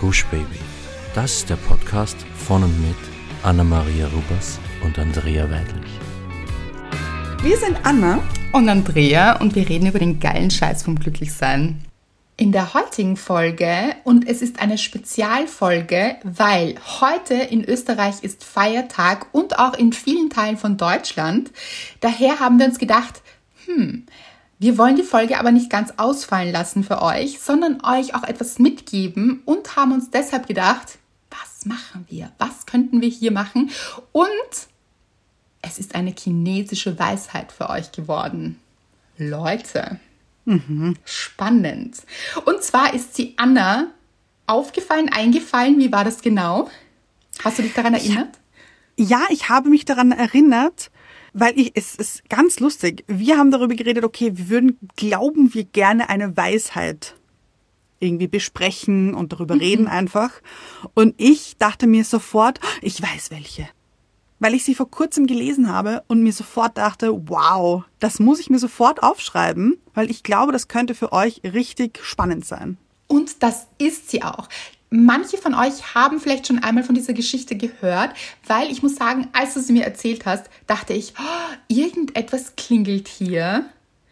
Gush Baby. Das ist der Podcast von und mit Anna-Maria Rubers und Andrea Weidlich. Wir sind Anna und Andrea und wir reden über den geilen Scheiß vom Glücklichsein. In der heutigen Folge, und es ist eine Spezialfolge, weil heute in Österreich ist Feiertag und auch in vielen Teilen von Deutschland. Daher haben wir uns gedacht, hm, wir wollen die Folge aber nicht ganz ausfallen lassen für euch, sondern euch auch etwas mitgeben und haben uns deshalb gedacht, was machen wir? Was könnten wir hier machen? Und es ist eine chinesische Weisheit für euch geworden. Leute, mhm. spannend. Und zwar ist sie Anna aufgefallen, eingefallen. Wie war das genau? Hast du dich daran erinnert? Ja, ich habe mich daran erinnert weil ich, es ist ganz lustig. Wir haben darüber geredet, okay, wir würden, glauben wir gerne eine Weisheit irgendwie besprechen und darüber mhm. reden einfach. Und ich dachte mir sofort, ich weiß welche. Weil ich sie vor kurzem gelesen habe und mir sofort dachte, wow, das muss ich mir sofort aufschreiben, weil ich glaube, das könnte für euch richtig spannend sein. Und das ist sie auch. Manche von euch haben vielleicht schon einmal von dieser Geschichte gehört, weil ich muss sagen, als du sie mir erzählt hast, dachte ich, oh, irgendetwas klingelt hier.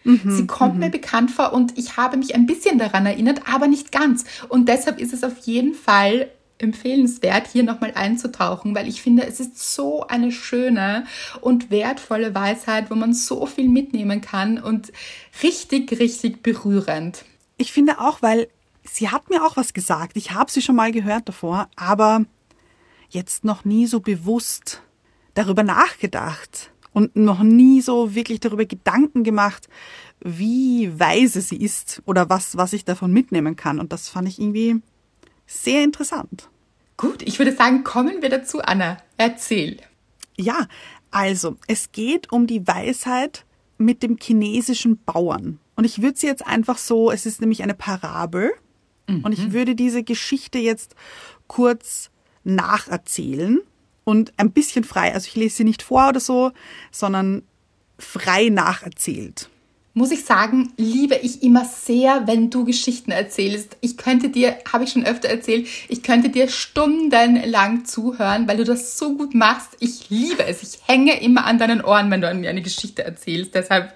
Mhm, sie kommt mhm. mir bekannt vor und ich habe mich ein bisschen daran erinnert, aber nicht ganz. Und deshalb ist es auf jeden Fall empfehlenswert, hier nochmal einzutauchen, weil ich finde, es ist so eine schöne und wertvolle Weisheit, wo man so viel mitnehmen kann und richtig, richtig berührend. Ich finde auch, weil sie hat mir auch was gesagt. Ich habe sie schon mal gehört davor, aber jetzt noch nie so bewusst darüber nachgedacht und noch nie so wirklich darüber Gedanken gemacht, wie weise sie ist oder was, was ich davon mitnehmen kann. Und das fand ich irgendwie sehr interessant. Gut, ich würde sagen, kommen wir dazu, Anna. Erzähl. Ja, also, es geht um die Weisheit mit dem chinesischen Bauern. Und ich würde sie jetzt einfach so, es ist nämlich eine Parabel, Mhm. Und ich würde diese Geschichte jetzt kurz nacherzählen und ein bisschen frei, also ich lese sie nicht vor oder so, sondern frei nacherzählt. Muss ich sagen, liebe ich immer sehr, wenn du Geschichten erzählst. Ich könnte dir, habe ich schon öfter erzählt, ich könnte dir stundenlang zuhören, weil du das so gut machst. Ich liebe es. Ich hänge immer an deinen Ohren, wenn du mir eine Geschichte erzählst. Deshalb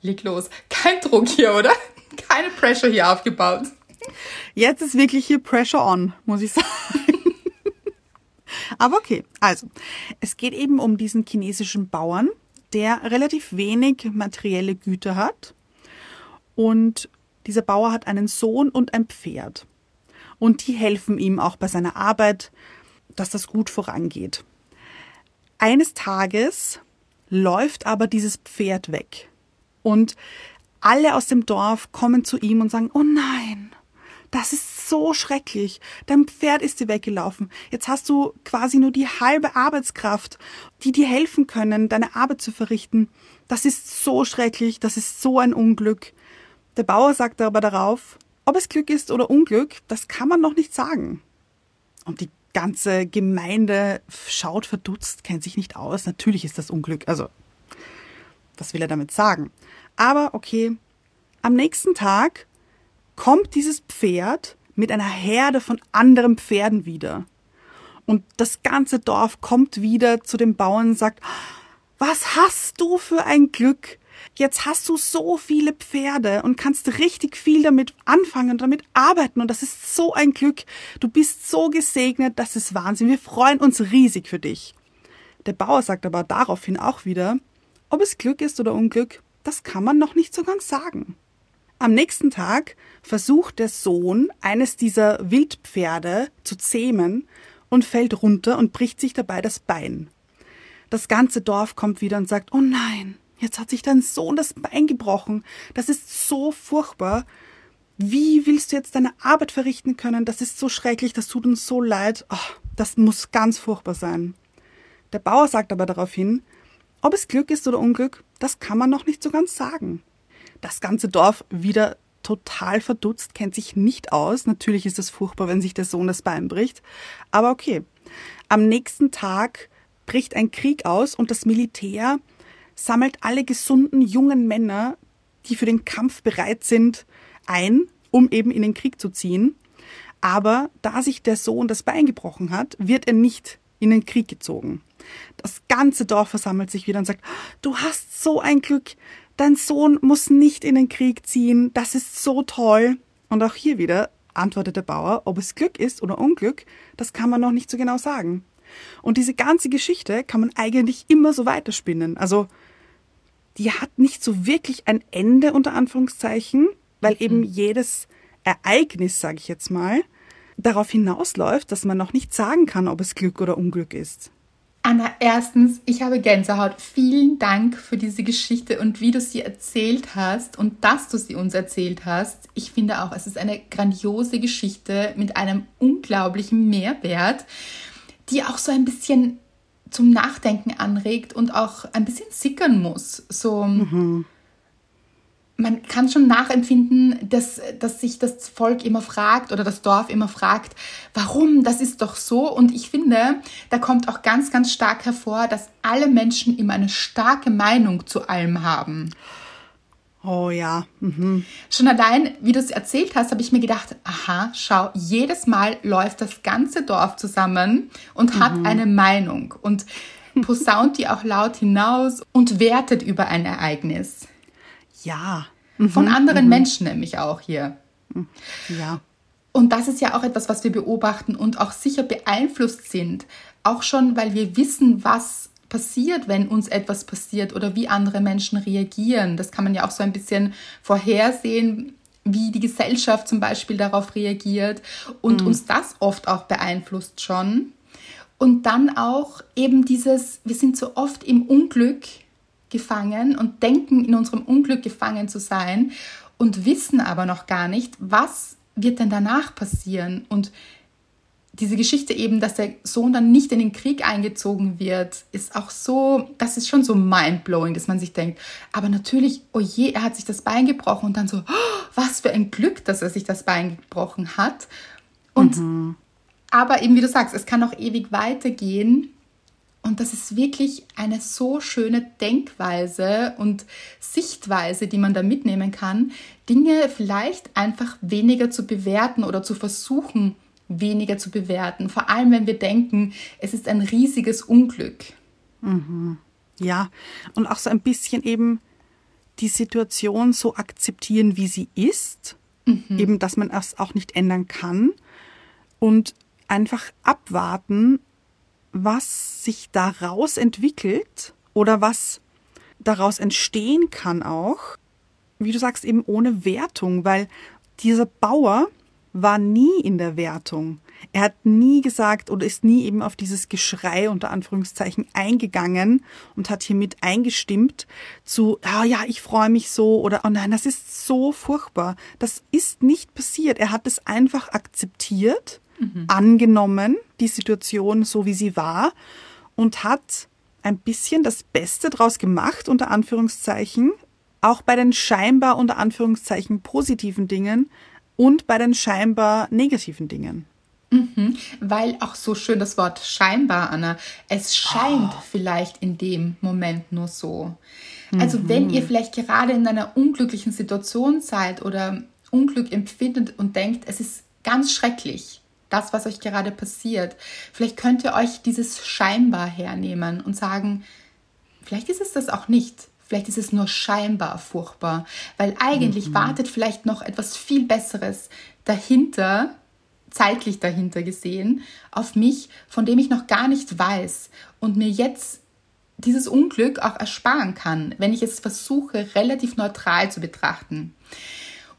leg los. Kein Druck hier, oder? Keine Pressure hier aufgebaut. Jetzt ist wirklich hier Pressure on, muss ich sagen. Aber okay, also, es geht eben um diesen chinesischen Bauern, der relativ wenig materielle Güter hat. Und dieser Bauer hat einen Sohn und ein Pferd. Und die helfen ihm auch bei seiner Arbeit, dass das gut vorangeht. Eines Tages läuft aber dieses Pferd weg. Und alle aus dem Dorf kommen zu ihm und sagen, oh nein, das ist so schrecklich. Dein Pferd ist dir weggelaufen. Jetzt hast du quasi nur die halbe Arbeitskraft, die dir helfen können, deine Arbeit zu verrichten. Das ist so schrecklich. Das ist so ein Unglück. Der Bauer sagt aber darauf, ob es Glück ist oder Unglück, das kann man noch nicht sagen. Und die ganze Gemeinde schaut verdutzt, kennt sich nicht aus. Natürlich ist das Unglück. Also, was will er damit sagen? Aber okay, am nächsten Tag kommt dieses Pferd mit einer Herde von anderen Pferden wieder. Und das ganze Dorf kommt wieder zu dem Bauern und sagt, was hast du für ein Glück? Jetzt hast du so viele Pferde und kannst richtig viel damit anfangen und damit arbeiten. Und das ist so ein Glück. Du bist so gesegnet, das ist Wahnsinn. Wir freuen uns riesig für dich. Der Bauer sagt aber daraufhin auch wieder, ob es Glück ist oder Unglück, das kann man noch nicht so ganz sagen. Am nächsten Tag versucht der Sohn, eines dieser Wildpferde zu zähmen und fällt runter und bricht sich dabei das Bein. Das ganze Dorf kommt wieder und sagt, oh nein, jetzt hat sich dein Sohn das Bein gebrochen. Das ist so furchtbar. Wie willst du jetzt deine Arbeit verrichten können? Das ist so schrecklich, das tut uns so leid. Oh, das muss ganz furchtbar sein. Der Bauer sagt aber daraufhin, ob es Glück ist oder Unglück, das kann man noch nicht so ganz sagen. Das ganze Dorf wieder total verdutzt, kennt sich nicht aus. Natürlich ist es furchtbar, wenn sich der Sohn das Bein bricht. Aber okay. Am nächsten Tag bricht ein Krieg aus und das Militär sammelt alle gesunden jungen Männer, die für den Kampf bereit sind, ein, um eben in den Krieg zu ziehen. Aber da sich der Sohn das Bein gebrochen hat, wird er nicht in den Krieg gezogen. Das ganze Dorf versammelt sich wieder und sagt, du hast so ein Glück, dein Sohn muss nicht in den Krieg ziehen, das ist so toll. Und auch hier wieder antwortet der Bauer, ob es Glück ist oder Unglück, das kann man noch nicht so genau sagen. Und diese ganze Geschichte kann man eigentlich immer so weiterspinnen. Also, die hat nicht so wirklich ein Ende unter Anführungszeichen, weil eben mhm. jedes Ereignis, sage ich jetzt mal, darauf hinausläuft, dass man noch nicht sagen kann, ob es Glück oder Unglück ist. Anna, erstens, ich habe Gänsehaut. Vielen Dank für diese Geschichte und wie du sie erzählt hast und dass du sie uns erzählt hast. Ich finde auch, es ist eine grandiose Geschichte mit einem unglaublichen Mehrwert, die auch so ein bisschen zum Nachdenken anregt und auch ein bisschen sickern muss. So, mhm man kann schon nachempfinden, dass, dass sich das Volk immer fragt oder das Dorf immer fragt, warum, das ist doch so. Und ich finde, da kommt auch ganz, ganz stark hervor, dass alle Menschen immer eine starke Meinung zu allem haben. Oh ja. Mhm. Schon allein, wie du es erzählt hast, habe ich mir gedacht, aha, schau, jedes Mal läuft das ganze Dorf zusammen und mhm. hat eine Meinung und posaunt die auch laut hinaus und wertet über ein Ereignis. Ja. Mhm. Von anderen mhm. Menschen nämlich auch hier. Ja. Und das ist ja auch etwas, was wir beobachten und auch sicher beeinflusst sind. Auch schon, weil wir wissen, was passiert, wenn uns etwas passiert oder wie andere Menschen reagieren. Das kann man ja auch so ein bisschen vorhersehen, wie die Gesellschaft zum Beispiel darauf reagiert und mhm. uns das oft auch beeinflusst schon. Und dann auch eben dieses, wir sind so oft im Unglück gefangen und denken, in unserem Unglück gefangen zu sein und wissen aber noch gar nicht, was wird denn danach passieren. Und diese Geschichte eben, dass der Sohn dann nicht in den Krieg eingezogen wird, ist auch so, das ist schon so mindblowing, dass man sich denkt, aber natürlich, oh je, er hat sich das Bein gebrochen und dann so, oh, was für ein Glück, dass er sich das Bein gebrochen hat. Und mhm. aber eben wie du sagst, es kann auch ewig weitergehen und das ist wirklich eine so schöne Denkweise und Sichtweise, die man da mitnehmen kann, Dinge vielleicht einfach weniger zu bewerten oder zu versuchen, weniger zu bewerten. Vor allem, wenn wir denken, es ist ein riesiges Unglück. Mhm. Ja, und auch so ein bisschen eben die Situation so akzeptieren, wie sie ist. Mhm. Eben, dass man es auch nicht ändern kann. Und einfach abwarten, was sich daraus entwickelt oder was daraus entstehen kann auch, wie du sagst, eben ohne Wertung, weil dieser Bauer war nie in der Wertung. Er hat nie gesagt oder ist nie eben auf dieses Geschrei unter Anführungszeichen eingegangen und hat hiermit eingestimmt zu, ah ja, ich freue mich so oder oh nein, das ist so furchtbar. Das ist nicht passiert. Er hat es einfach akzeptiert mhm. angenommen, die Situation so wie sie war und hat ein bisschen das Beste draus gemacht, unter Anführungszeichen, auch bei den scheinbar unter Anführungszeichen positiven Dingen und bei den scheinbar negativen Dingen. Mhm, weil auch so schön das Wort scheinbar, Anna. Es scheint oh. vielleicht in dem Moment nur so. Also mhm. wenn ihr vielleicht gerade in einer unglücklichen Situation seid oder Unglück empfindet und denkt, es ist ganz schrecklich, das, was euch gerade passiert. Vielleicht könnt ihr euch dieses scheinbar hernehmen und sagen, vielleicht ist es das auch nicht. Vielleicht ist es nur scheinbar furchtbar, weil eigentlich mhm. wartet vielleicht noch etwas viel Besseres dahinter, zeitlich dahinter gesehen, auf mich, von dem ich noch gar nicht weiß und mir jetzt dieses Unglück auch ersparen kann, wenn ich es versuche, relativ neutral zu betrachten.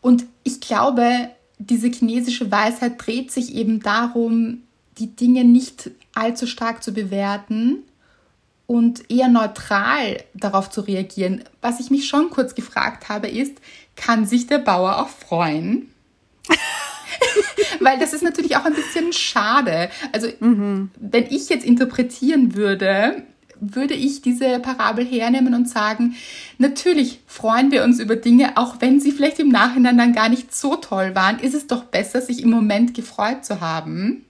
Und ich glaube, diese chinesische Weisheit dreht sich eben darum, die Dinge nicht allzu stark zu bewerten und eher neutral darauf zu reagieren. Was ich mich schon kurz gefragt habe, ist, kann sich der Bauer auch freuen? Weil das ist natürlich auch ein bisschen schade. Also, mhm. wenn ich jetzt interpretieren würde, würde ich diese Parabel hernehmen und sagen, natürlich freuen wir uns über Dinge, auch wenn sie vielleicht im Nachhinein dann gar nicht so toll waren, ist es doch besser, sich im Moment gefreut zu haben.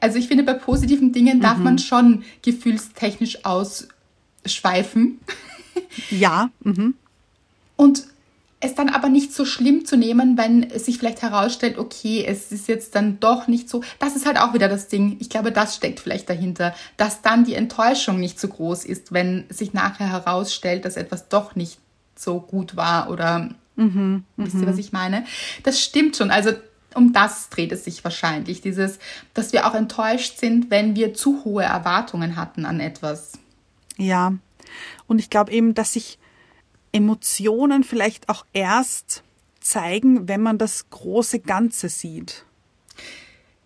Also ich finde, bei positiven Dingen darf mhm. man schon gefühlstechnisch ausschweifen. Ja. Mhm. Und es dann aber nicht so schlimm zu nehmen, wenn es sich vielleicht herausstellt, okay, es ist jetzt dann doch nicht so. Das ist halt auch wieder das Ding. Ich glaube, das steckt vielleicht dahinter, dass dann die Enttäuschung nicht so groß ist, wenn sich nachher herausstellt, dass etwas doch nicht so gut war oder mhm, wisst ihr, was ich meine? Das stimmt schon. Also um das dreht es sich wahrscheinlich. Dieses, dass wir auch enttäuscht sind, wenn wir zu hohe Erwartungen hatten an etwas. Ja. Und ich glaube eben, dass sich Emotionen vielleicht auch erst zeigen, wenn man das große Ganze sieht.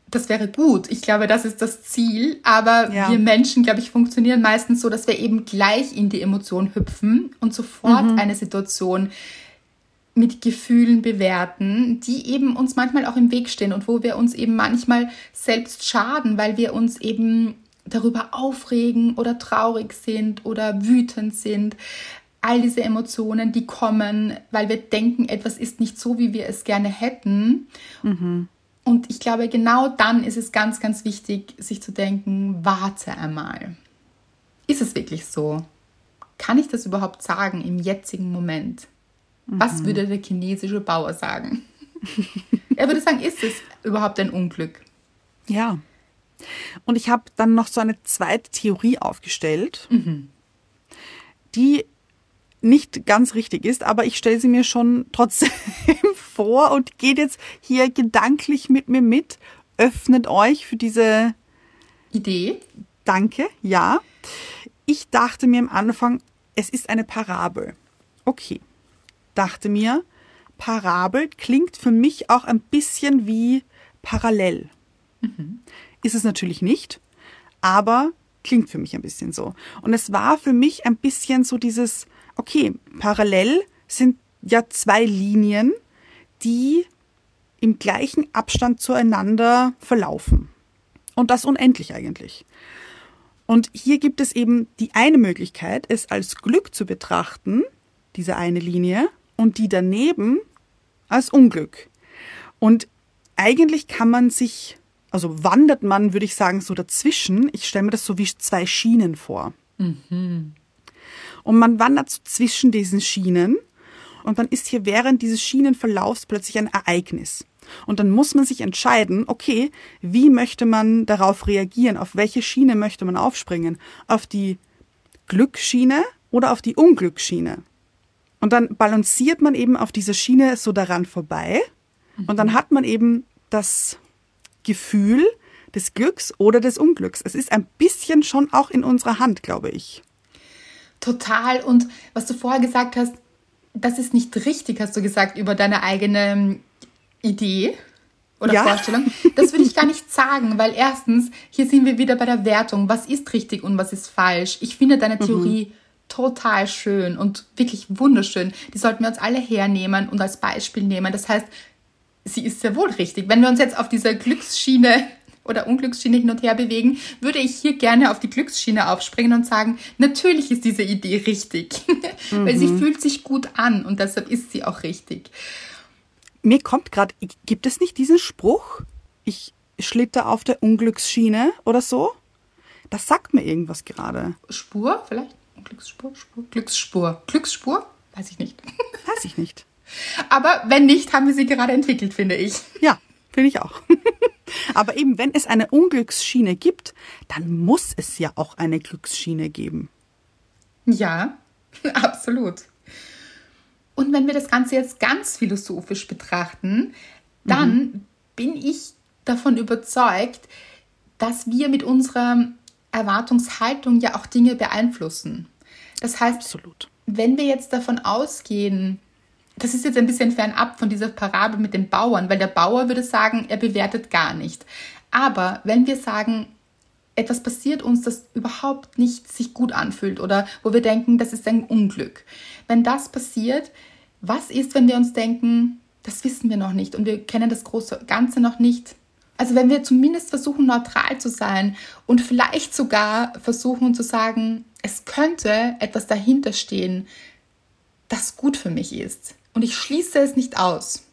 Das wäre gut. Ich glaube, das ist das Ziel. Aber ja. wir Menschen, glaube ich, funktionieren meistens so, dass wir eben gleich in die Emotion hüpfen und sofort mhm. eine Situation mit Gefühlen bewerten, die eben uns manchmal auch im Weg stehen und wo wir uns eben manchmal selbst schaden, weil wir uns eben darüber aufregen oder traurig sind oder wütend sind all diese Emotionen, die kommen, weil wir denken, etwas ist nicht so, wie wir es gerne hätten. Mhm. Und ich glaube, genau dann ist es ganz, ganz wichtig, sich zu denken, warte einmal. Ist es wirklich so? Kann ich das überhaupt sagen im jetzigen Moment? Mhm. Was würde der chinesische Bauer sagen? er würde sagen, ist es überhaupt ein Unglück? Ja. Und ich habe dann noch so eine zweite Theorie aufgestellt, mhm. die nicht ganz richtig ist, aber ich stelle sie mir schon trotzdem vor und geht jetzt hier gedanklich mit mir mit. Öffnet euch für diese Idee. Danke, ja. Ich dachte mir am Anfang, es ist eine Parabel. Okay. Dachte mir, Parabel klingt für mich auch ein bisschen wie parallel. Mhm. Ist es natürlich nicht, aber klingt für mich ein bisschen so. Und es war für mich ein bisschen so dieses, okay, parallel sind ja zwei Linien, die im gleichen Abstand zueinander verlaufen. Und das unendlich eigentlich. Und hier gibt es eben die eine Möglichkeit, es als Glück zu betrachten, diese eine Linie, und die daneben als Unglück. Und eigentlich kann man sich, also wandert man, würde ich sagen, so dazwischen. Ich stelle mir das so wie zwei Schienen vor. Mhm. Und man wandert so zwischen diesen Schienen und dann ist hier während dieses Schienenverlaufs plötzlich ein Ereignis. Und dann muss man sich entscheiden, okay, wie möchte man darauf reagieren? Auf welche Schiene möchte man aufspringen? Auf die Glücksschiene oder auf die Unglücksschiene? Und dann balanciert man eben auf dieser Schiene so daran vorbei. Und dann hat man eben das Gefühl des Glücks oder des Unglücks. Es ist ein bisschen schon auch in unserer Hand, glaube ich. Total. Und was du vorher gesagt hast, das ist nicht richtig, hast du gesagt, über deine eigene ähm, Idee oder ja. Vorstellung. Das würde ich gar nicht sagen, weil erstens, hier sind wir wieder bei der Wertung. Was ist richtig und was ist falsch? Ich finde deine mhm. Theorie mhm. total schön und wirklich wunderschön. Die sollten wir uns alle hernehmen und als Beispiel nehmen. Das heißt, sie ist sehr wohl richtig. Wenn wir uns jetzt auf dieser Glücksschiene oder Unglücksschiene hin und her bewegen, würde ich hier gerne auf die Glücksschiene aufspringen und sagen, natürlich ist diese Idee richtig, mhm. weil sie mhm. fühlt sich gut an und deshalb ist sie auch richtig. Mir kommt gerade, gibt es nicht diesen Spruch, ich schlitter auf der Unglücksschiene oder so? Das sagt mir irgendwas gerade. Spur vielleicht? Glücksspur, Spur, Glücksspur, Glücksspur? Weiß ich nicht. Weiß ich nicht. Aber wenn nicht, haben wir sie gerade entwickelt, finde ich. Ja, finde ich auch. Aber eben, wenn es eine Unglücksschiene gibt, dann muss es ja auch eine Glücksschiene geben. Ja, absolut. Und wenn wir das Ganze jetzt ganz philosophisch betrachten, dann mhm. bin ich davon überzeugt, dass wir mit unserer Erwartungshaltung ja auch Dinge beeinflussen. Das heißt, Absolut. wenn wir jetzt davon ausgehen, das ist jetzt ein bisschen fernab von dieser Parabel mit dem Bauern, weil der Bauer würde sagen, er bewertet gar nicht. Aber wenn wir sagen, etwas passiert uns, das überhaupt nicht sich gut anfühlt oder wo wir denken, das ist ein Unglück. Wenn das passiert, was ist, wenn wir uns denken, das wissen wir noch nicht und wir kennen das große Ganze noch nicht? Also wenn wir zumindest versuchen, neutral zu sein und vielleicht sogar versuchen zu sagen, es könnte etwas dahinter stehen, das gut für mich ist. Und ich schließe es nicht aus.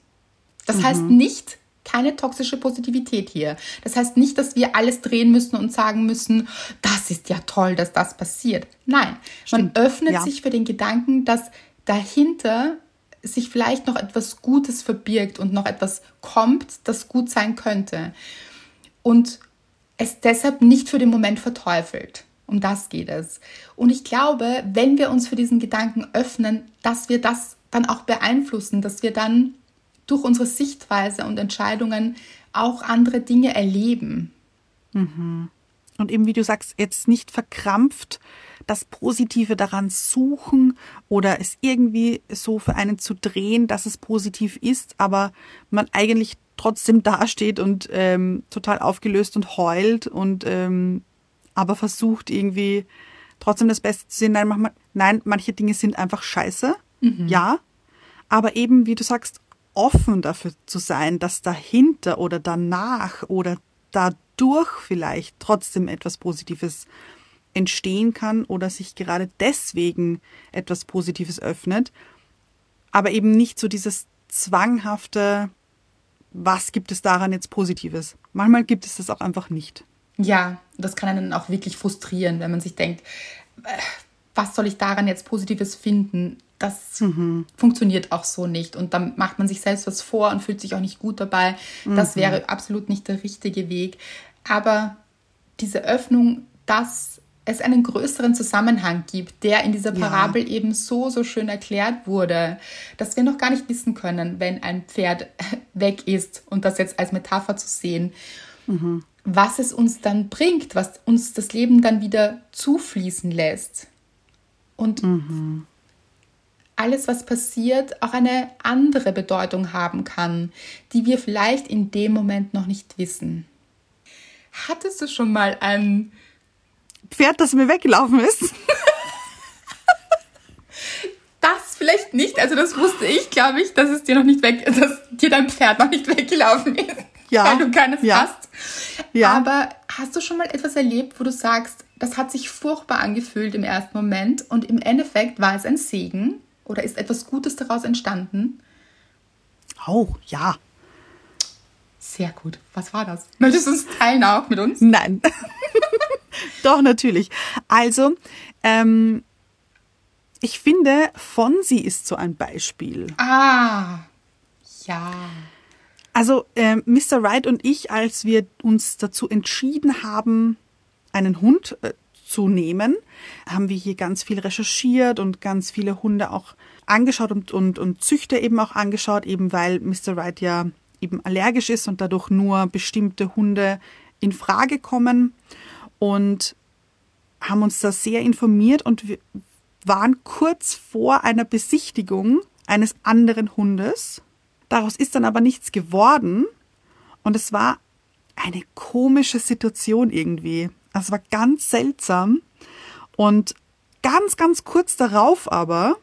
Das mhm. heißt nicht, keine toxische Positivität hier. Das heißt nicht, dass wir alles drehen müssen und sagen müssen, das ist ja toll, dass das passiert. Nein, Stimmt. man öffnet ja. sich für den Gedanken, dass dahinter sich vielleicht noch etwas Gutes verbirgt und noch etwas kommt, das gut sein könnte. Und es deshalb nicht für den Moment verteufelt. Um das geht es. Und ich glaube, wenn wir uns für diesen Gedanken öffnen, dass wir das dann auch beeinflussen, dass wir dann durch unsere Sichtweise und Entscheidungen auch andere Dinge erleben. Mhm. Und eben, wie du sagst, jetzt nicht verkrampft das Positive daran suchen oder es irgendwie so für einen zu drehen, dass es positiv ist, aber man eigentlich trotzdem dasteht und ähm, total aufgelöst und heult und ähm, aber versucht irgendwie trotzdem das Beste zu sehen. Nein, manchmal, nein manche Dinge sind einfach scheiße, mhm. ja, aber eben, wie du sagst, offen dafür zu sein, dass dahinter oder danach oder dadurch vielleicht trotzdem etwas Positives entstehen kann oder sich gerade deswegen etwas Positives öffnet, aber eben nicht so dieses zwanghafte, was gibt es daran jetzt Positives? Manchmal gibt es das auch einfach nicht. Ja, das kann einen auch wirklich frustrieren, wenn man sich denkt, äh, was soll ich daran jetzt Positives finden? Das mhm. funktioniert auch so nicht. Und dann macht man sich selbst was vor und fühlt sich auch nicht gut dabei. Das mhm. wäre absolut nicht der richtige Weg. Aber diese Öffnung, dass es einen größeren Zusammenhang gibt, der in dieser Parabel ja. eben so, so schön erklärt wurde, dass wir noch gar nicht wissen können, wenn ein Pferd weg ist und das jetzt als Metapher zu sehen, mhm. was es uns dann bringt, was uns das Leben dann wieder zufließen lässt. Und mhm. Alles, was passiert, auch eine andere Bedeutung haben kann, die wir vielleicht in dem Moment noch nicht wissen. Hattest du schon mal ein Pferd, das mir weggelaufen ist? das vielleicht nicht. Also das wusste ich, glaube ich, dass es dir noch nicht weg, dass dir dein Pferd noch nicht weggelaufen ist. Ja. Weil du keines ja. hast. Ja. Aber hast du schon mal etwas erlebt, wo du sagst, das hat sich furchtbar angefühlt im ersten Moment und im Endeffekt war es ein Segen oder ist etwas Gutes daraus entstanden? Oh, ja. Sehr gut. Was war das? Möchtest du es teilen auch mit uns? Nein. Doch, natürlich. Also, ähm, ich finde, Fonsi ist so ein Beispiel. Ah, ja. Also, äh, Mr. Wright und ich, als wir uns dazu entschieden haben, einen Hund äh, zu nehmen, haben wir hier ganz viel recherchiert und ganz viele Hunde auch angeschaut und, und, und Züchter eben auch angeschaut, eben weil Mr. Wright ja eben allergisch ist und dadurch nur bestimmte Hunde in Frage kommen und haben uns da sehr informiert und wir waren kurz vor einer Besichtigung eines anderen Hundes. Daraus ist dann aber nichts geworden und es war eine komische Situation irgendwie. Es war ganz seltsam und ganz, ganz kurz darauf aber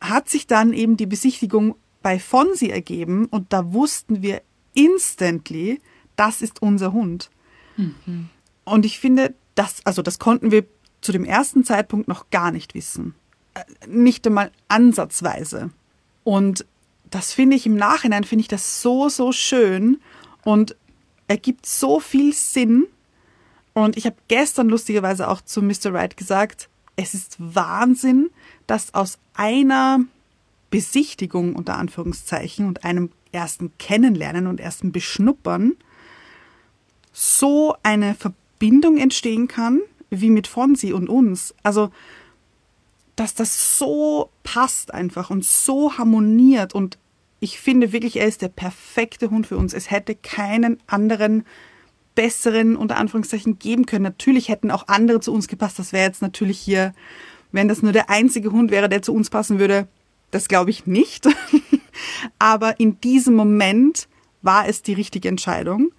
hat sich dann eben die Besichtigung bei Fonsi ergeben und da wussten wir instantly, das ist unser Hund. Mhm. Und ich finde, das, also das konnten wir zu dem ersten Zeitpunkt noch gar nicht wissen. Äh, nicht einmal ansatzweise. Und das finde ich im Nachhinein, finde ich das so, so schön und ergibt so viel Sinn. Und ich habe gestern lustigerweise auch zu Mr. Wright gesagt, es ist Wahnsinn, dass aus einer Besichtigung unter Anführungszeichen und einem ersten Kennenlernen und ersten Beschnuppern so eine Verbindung entstehen kann, wie mit Fonsi und uns. Also, dass das so passt einfach und so harmoniert und ich finde wirklich, er ist der perfekte Hund für uns. Es hätte keinen anderen besseren unter Anführungszeichen geben können. Natürlich hätten auch andere zu uns gepasst. Das wäre jetzt natürlich hier, wenn das nur der einzige Hund wäre, der zu uns passen würde, das glaube ich nicht. Aber in diesem Moment war es die richtige Entscheidung.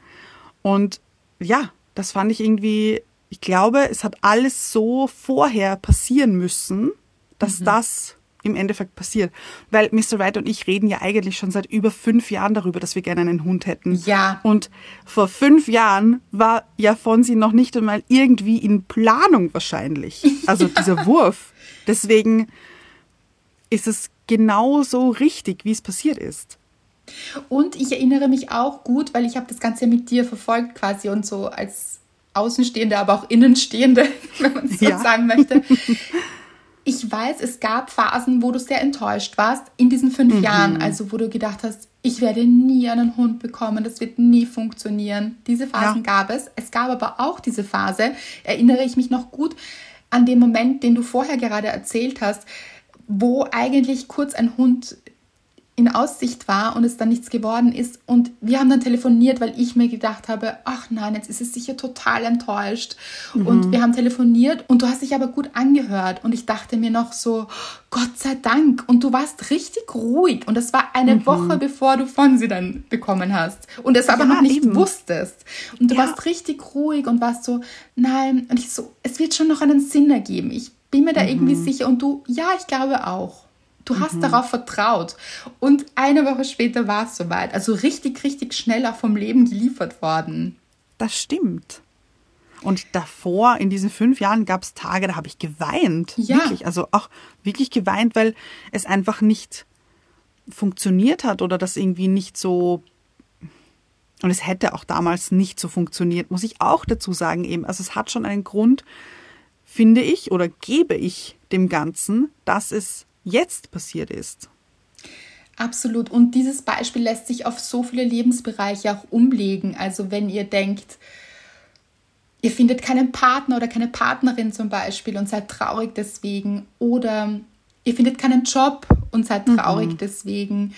Und ja, das fand ich irgendwie, ich glaube, es hat alles so vorher passieren müssen, dass mhm. das im Endeffekt passiert. Weil Mr. Wright und ich reden ja eigentlich schon seit über fünf Jahren darüber, dass wir gerne einen Hund hätten. Ja. Und vor fünf Jahren war ja Fonsi noch nicht einmal irgendwie in Planung wahrscheinlich. Also dieser Wurf. Deswegen ist es genauso richtig, wie es passiert ist. Und ich erinnere mich auch gut, weil ich habe das Ganze mit dir verfolgt quasi und so als Außenstehende, aber auch Innenstehende, wenn man so ja. sagen möchte. ich weiß, es gab Phasen, wo du sehr enttäuscht warst in diesen fünf Mhm. Jahren, also wo du gedacht hast, ich werde nie einen Hund bekommen, das wird nie funktionieren. Diese Phasen Ja. gab es. Es gab aber auch diese Phase, erinnere ich mich noch gut an den Moment, den du vorher gerade erzählt hast, wo eigentlich kurz ein Hund in Aussicht war und es dann nichts geworden ist. Und wir haben dann telefoniert, weil ich mir gedacht habe, ach nein, jetzt ist es sicher total enttäuscht. Und wir haben telefoniert und du hast dich aber gut angehört. Und ich dachte mir noch so, Gott sei Dank. Und du warst richtig ruhig. Und das war eine Woche, bevor du von sie dann bekommen hast. Und es aber Ja, noch nicht eben. wusstest. Und du Ja. warst richtig ruhig und warst so, nein. Und ich so, es wird schon noch einen Sinn ergeben. Ich bin mir da irgendwie sicher. Und du, ja, ich glaube auch. Du hast darauf vertraut. Und eine Woche später war es soweit. Also richtig, richtig schnell auch vom Leben geliefert worden. Das stimmt. Und davor, in diesen fünf Jahren, gab es Tage, da habe ich geweint. Ja. Wirklich, also auch wirklich geweint, weil es einfach nicht funktioniert hat oder das irgendwie nicht so. Und es hätte auch damals nicht so funktioniert, muss ich auch dazu sagen eben. Also es hat schon einen Grund, finde ich, oder gebe ich dem Ganzen, dass es jetzt passiert ist. Absolut. Und dieses Beispiel lässt sich auf so viele Lebensbereiche auch umlegen. Also wenn ihr denkt, ihr findet keinen Partner oder keine Partnerin zum Beispiel und seid traurig deswegen. Oder ihr findet keinen Job und seid traurig deswegen.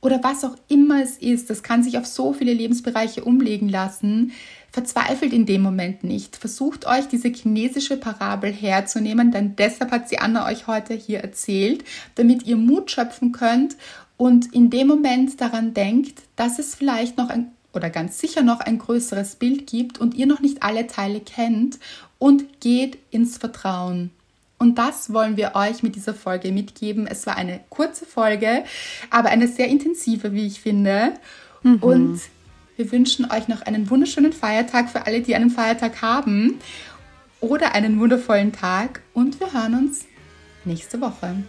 Oder was auch immer es ist, das kann sich auf so viele Lebensbereiche umlegen lassen. Verzweifelt in dem Moment nicht. Versucht euch diese chinesische Parabel herzunehmen, denn deshalb hat sie Anna euch heute hier erzählt, damit ihr Mut schöpfen könnt und in dem Moment daran denkt, dass es vielleicht noch ein oder ganz sicher noch ein größeres Bild gibt und ihr noch nicht alle Teile kennt und geht ins Vertrauen. Und das wollen wir euch mit dieser Folge mitgeben. Es war eine kurze Folge, aber eine sehr intensive, wie ich finde. Und wir wünschen euch noch einen wunderschönen Feiertag für alle, die einen Feiertag haben. Oder einen wundervollen Tag. Und wir hören uns nächste Woche.